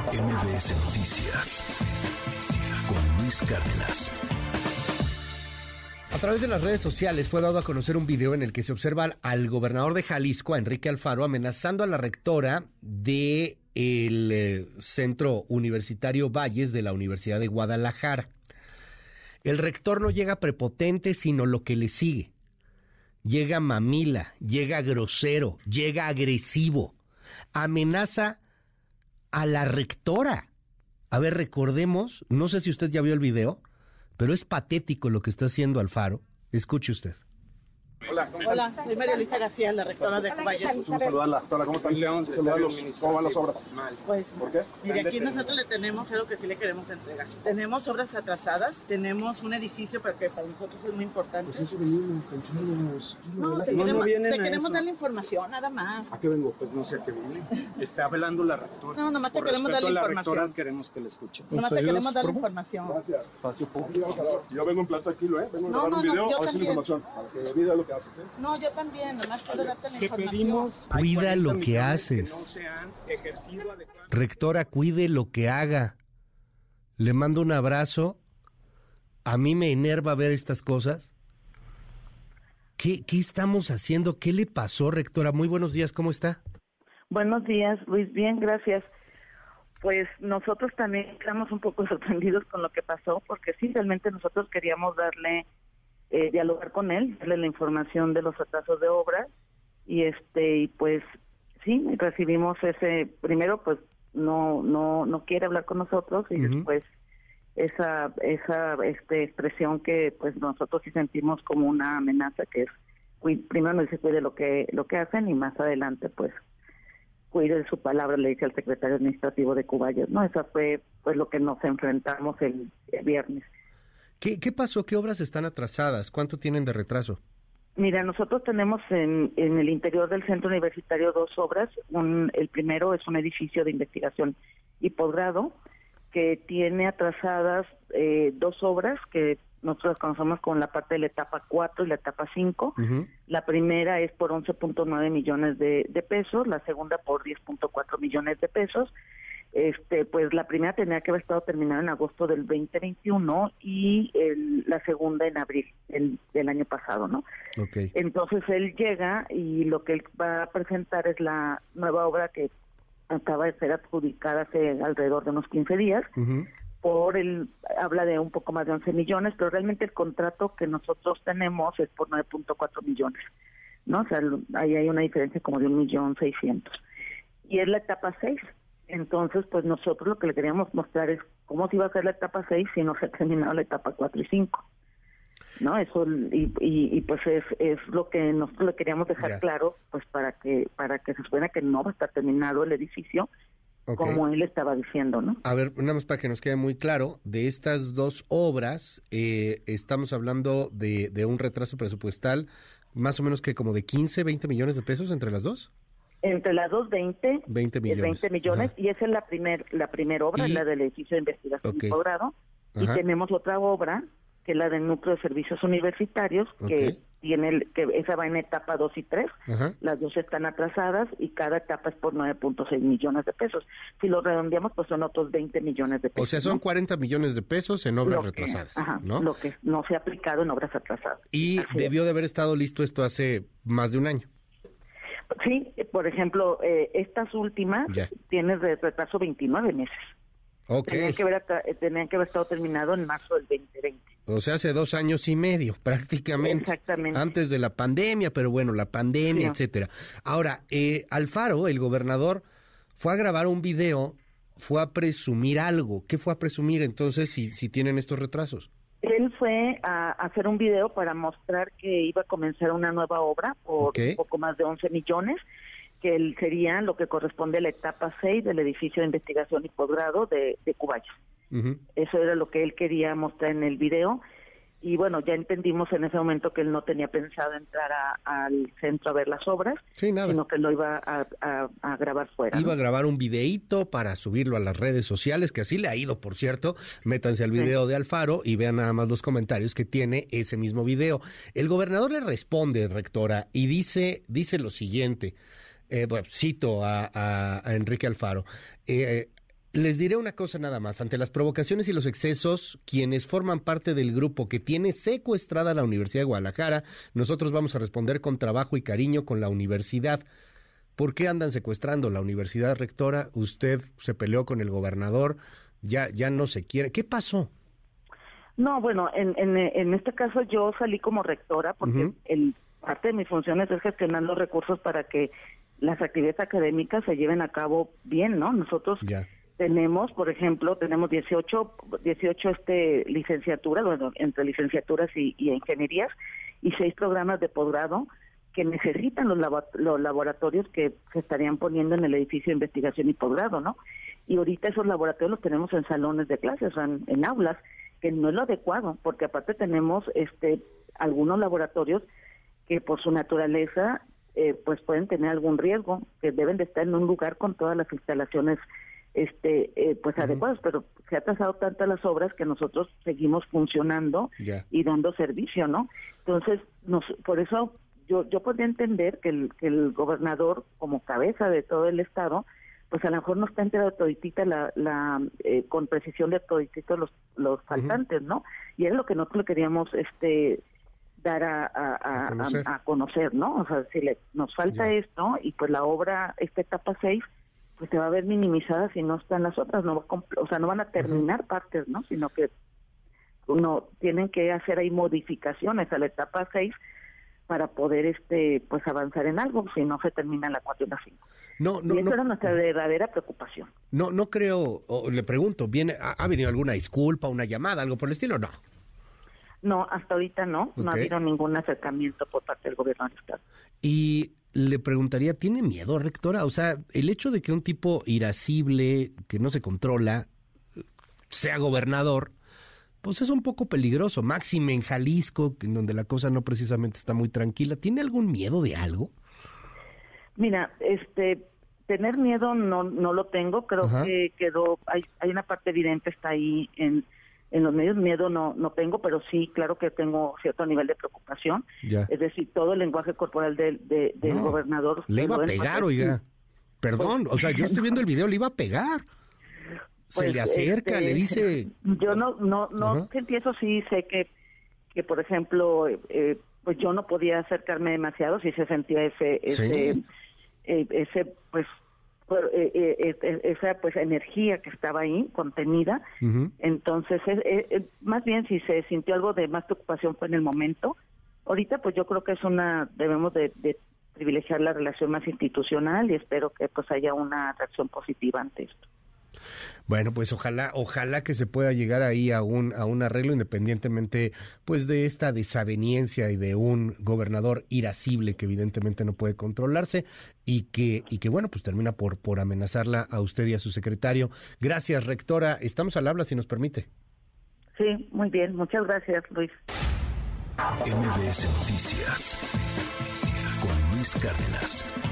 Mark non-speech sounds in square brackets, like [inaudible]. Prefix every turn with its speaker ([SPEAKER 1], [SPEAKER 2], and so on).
[SPEAKER 1] MBS Noticias con Luis Cárdenas.
[SPEAKER 2] A través de las redes sociales fue dado a conocer un video en el que se observa al gobernador de Jalisco, Enrique Alfaro, amenazando a la rectora del eh, Centro Universitario Valles de la Universidad de Guadalajara. El rector no llega prepotente, sino lo que le sigue. Llega mamila, llega grosero, llega agresivo, amenaza a la rectora. A ver, recordemos, no sé si usted ya vio el video, pero es patético lo que está haciendo Alfaro. Escuche usted.
[SPEAKER 3] Hola, Hola, soy María Luisa García, la rectora de Cubayes.
[SPEAKER 4] Un saludarla, doctora, ¿cómo están? León, ¿Cómo van las obras?
[SPEAKER 3] Mal. Pues, ¿por qué? Mire, aquí nosotros le tenemos algo que sí le queremos entregar. Tenemos obras atrasadas, tenemos un edificio que para nosotros es muy importante.
[SPEAKER 4] Pues eso venimos, tranquilos.
[SPEAKER 3] No, te no, queremos, te queremos dar la información, nada más.
[SPEAKER 4] ¿A qué vengo? Pues no sé a qué viene. Está hablando la rectora.
[SPEAKER 3] No, nomás te queremos dar la, información.
[SPEAKER 4] Rectora, queremos que le escuche.
[SPEAKER 3] Nomás te queremos dar la información.
[SPEAKER 4] Gracias. Espacio público. Yo vengo en plato aquí, ¿eh? Vengo a grabar un video, a hacer información, para que lo que haces, ¿eh?
[SPEAKER 3] No, yo también, nomás puedo darte la información.
[SPEAKER 2] Cuida lo que haces. Rectora, cuide lo que haga. Le mando un abrazo. A mí me enerva ver estas cosas. ¿Qué, ¿Qué estamos haciendo? ¿Qué le pasó, rectora? Muy buenos días, ¿cómo está?
[SPEAKER 5] Buenos días, Luis. Bien, gracias. Pues nosotros también estamos un poco [laughs] sorprendidos con lo que pasó, porque sí, realmente nosotros queríamos darle eh, dialogar con él, darle la información de los atrasos de obras y este y pues sí recibimos ese primero pues no no no quiere hablar con nosotros y después esa esa este expresión que pues nosotros sí sentimos como una amenaza que es primero nos dice cuide lo que lo que hacen y más adelante pues cuide de su palabra le dice al secretario administrativo de Cubayas. No esa fue pues lo que nos enfrentamos el viernes
[SPEAKER 2] ¿Qué, pasó? ¿Qué obras están atrasadas? ¿Cuánto tienen de retraso?
[SPEAKER 5] Mira, nosotros tenemos en, el interior del centro universitario dos obras. el primero es un edificio de investigación y posgrado que tiene atrasadas eh, dos obras que nosotros conocemos con la parte de la etapa 4 y la etapa 5. La primera es por 11.9 millones de, de, pesos, la segunda por 10.4 millones de pesos este pues la primera tenía que haber estado terminada en agosto del 2021 y la segunda en abril del año pasado, ¿no?
[SPEAKER 2] Okay.
[SPEAKER 5] Entonces él llega y lo que él va a presentar es la nueva obra que acaba de ser adjudicada hace alrededor de unos 15 días. Por el, habla de un poco más de 11 millones, pero realmente el contrato que nosotros tenemos es por 9.4 millones, ¿no? O sea, ahí hay una diferencia como de un millón seiscientos. Y es la etapa 6, entonces, pues nosotros lo que le queríamos mostrar es cómo se iba a hacer la etapa 6 si no se ha terminado la etapa 4 y 5. ¿No? Eso y, y, pues es, es lo que nosotros le queríamos dejar claro, pues para que para que se supiera que no va a estar terminado el edificio como él estaba diciendo, ¿no?
[SPEAKER 2] A ver, nada más para que nos quede muy claro, de estas dos obras eh, estamos hablando de, de un retraso presupuestal más o menos que como de 15, 20 millones de pesos entre las dos.
[SPEAKER 5] Entre las dos, 20,
[SPEAKER 2] 20 millones.
[SPEAKER 5] 20 millones y esa es la primer, la primera obra, la del edificio de investigación y posgrado. Y tenemos otra obra, que es la del núcleo de servicios universitarios, que tiene que esa va en etapa 2 y 3. Las dos están atrasadas y cada etapa es por 9.6 millones de pesos. Si lo redondeamos, pues son otros 20 millones de pesos.
[SPEAKER 2] O sea, son 40 millones de pesos en obras retrasadas, ¿no?
[SPEAKER 5] Lo que no se ha aplicado en obras atrasadas.
[SPEAKER 2] Y debió de haber estado listo esto hace más de un año.
[SPEAKER 5] Sí, por ejemplo, eh, estas últimas tienen de retraso 29 meses.
[SPEAKER 2] Okay.
[SPEAKER 5] Tenían que, haber, eh, tenían que haber estado terminado en marzo del 2020.
[SPEAKER 2] O sea, hace dos años y medio, [laughs] prácticamente.
[SPEAKER 5] Exactamente.
[SPEAKER 2] Antes de la pandemia, pero bueno, la pandemia, etcétera. Ahora, eh, Alfaro, el gobernador, fue a grabar un video, fue a presumir algo. ¿Qué fue a presumir entonces si, si tienen estos retrasos?
[SPEAKER 5] Él fue a hacer un video para mostrar que iba a comenzar una nueva obra por un poco más de 11 millones, que él sería lo que corresponde a la etapa 6 del edificio de investigación y posgrado de, de Cubayas. Eso era lo que él quería mostrar en el video y bueno, ya entendimos en ese momento que él no tenía pensado entrar al centro a ver las obras, sino que lo iba a, grabar fuera.
[SPEAKER 2] Iba a grabar un videíto para subirlo a las redes sociales, que así le ha ido, por cierto. Métanse al video de Alfaro y vean nada más los comentarios que tiene ese mismo video. El gobernador le responde, rectora, y dice, dice lo siguiente. Eh, bueno, cito a, Enrique Alfaro. Eh, Les diré una cosa nada más. Ante las provocaciones y los excesos, quienes forman parte del grupo que tiene secuestrada la Universidad de Guadalajara, nosotros vamos a responder con trabajo y cariño con la universidad. ¿Por qué andan secuestrando la universidad rectora? Usted se peleó con el gobernador, ya, ya no se quiere. ¿Qué pasó?
[SPEAKER 5] No, bueno, en, en, este caso yo salí como rectora porque el, parte de mis funciones es gestionar los recursos para que las actividades académicas se lleven a cabo bien, ¿no? Nosotros tenemos, por ejemplo, tenemos 18, 18 este, licenciaturas, bueno, entre licenciaturas y, ingenierías, y seis programas de posgrado que necesitan los, los laboratorios que se estarían poniendo en el edificio de investigación y posgrado, ¿no? Y ahorita esos laboratorios los tenemos en salones de clases, en, en aulas, que no es lo adecuado, porque aparte tenemos este algunos laboratorios que por su naturaleza eh, pues pueden tener algún riesgo, que deben de estar en un lugar con todas las instalaciones este eh, pues adecuadas, pero se ha trazado tantas las obras que nosotros seguimos funcionando y dando servicio, ¿no? Entonces, nos, por eso yo yo podría entender que el, que el gobernador como cabeza de todo el estado pues a lo mejor no está enterado toditita la, la eh, con precisión de todititos los los faltantes, ¿no? Y es lo que nosotros le queríamos este dar a, a, conocer. ¿no? O sea, si le, nos falta esto y pues la obra, esta etapa 6, pues se va a ver minimizada si no están las otras, no o sea, no van a terminar partes, ¿no? Sino que uno tienen que hacer ahí modificaciones a la etapa 6 para poder este pues avanzar en algo, si no se termina la 4 y la 5.
[SPEAKER 2] No, no,
[SPEAKER 5] y eso era nuestra verdadera preocupación.
[SPEAKER 2] No, no creo, le pregunto, ¿viene, ha, ¿ha venido alguna disculpa, una llamada, algo por el estilo? No.
[SPEAKER 5] No, hasta ahorita no, no ha habido ningún acercamiento por parte del gobierno del Estado.
[SPEAKER 2] Y le preguntaría, ¿tiene miedo, rectora? O sea, el hecho de que un tipo irascible, que no se controla, sea gobernador, pues es un poco peligroso. Máxime en Jalisco, en donde la cosa no precisamente está muy tranquila. ¿Tiene algún miedo de algo?
[SPEAKER 5] Mira, este, tener miedo no, no lo tengo. Creo que quedó, hay, hay una parte evidente, está ahí en en los medios miedo no no tengo, pero sí, claro que tengo cierto nivel de preocupación. Es decir, todo el lenguaje corporal del, del gobernador.
[SPEAKER 2] Le iba a pegar, oiga. Perdón, o sea, yo estoy viendo el video, le iba a pegar. Se le pues, acerca, le este, dice...
[SPEAKER 5] Yo no no no sentí eso, sí sé que, que por ejemplo, eh, pues yo no podía acercarme demasiado si se sentía ese... ese eh, ese pues eh, eh, eh, esa pues energía que estaba ahí contenida. Entonces más bien si se sintió algo de más preocupación fue en el momento. Ahorita pues yo creo que es una debemos de, de privilegiar la relación más institucional y espero que pues haya una reacción positiva ante esto
[SPEAKER 2] bueno, pues ojalá, ojalá que se pueda llegar ahí a un, a un arreglo independientemente pues de esta desaveniencia y de un gobernador irascible que evidentemente no puede controlarse y que, y que bueno, pues termina por, por amenazarla a usted y a su secretario. Gracias, rectora. Estamos al habla si nos permite.
[SPEAKER 5] Sí, muy bien. Muchas gracias, Luis.
[SPEAKER 1] MBS Noticias con Luis Cárdenas.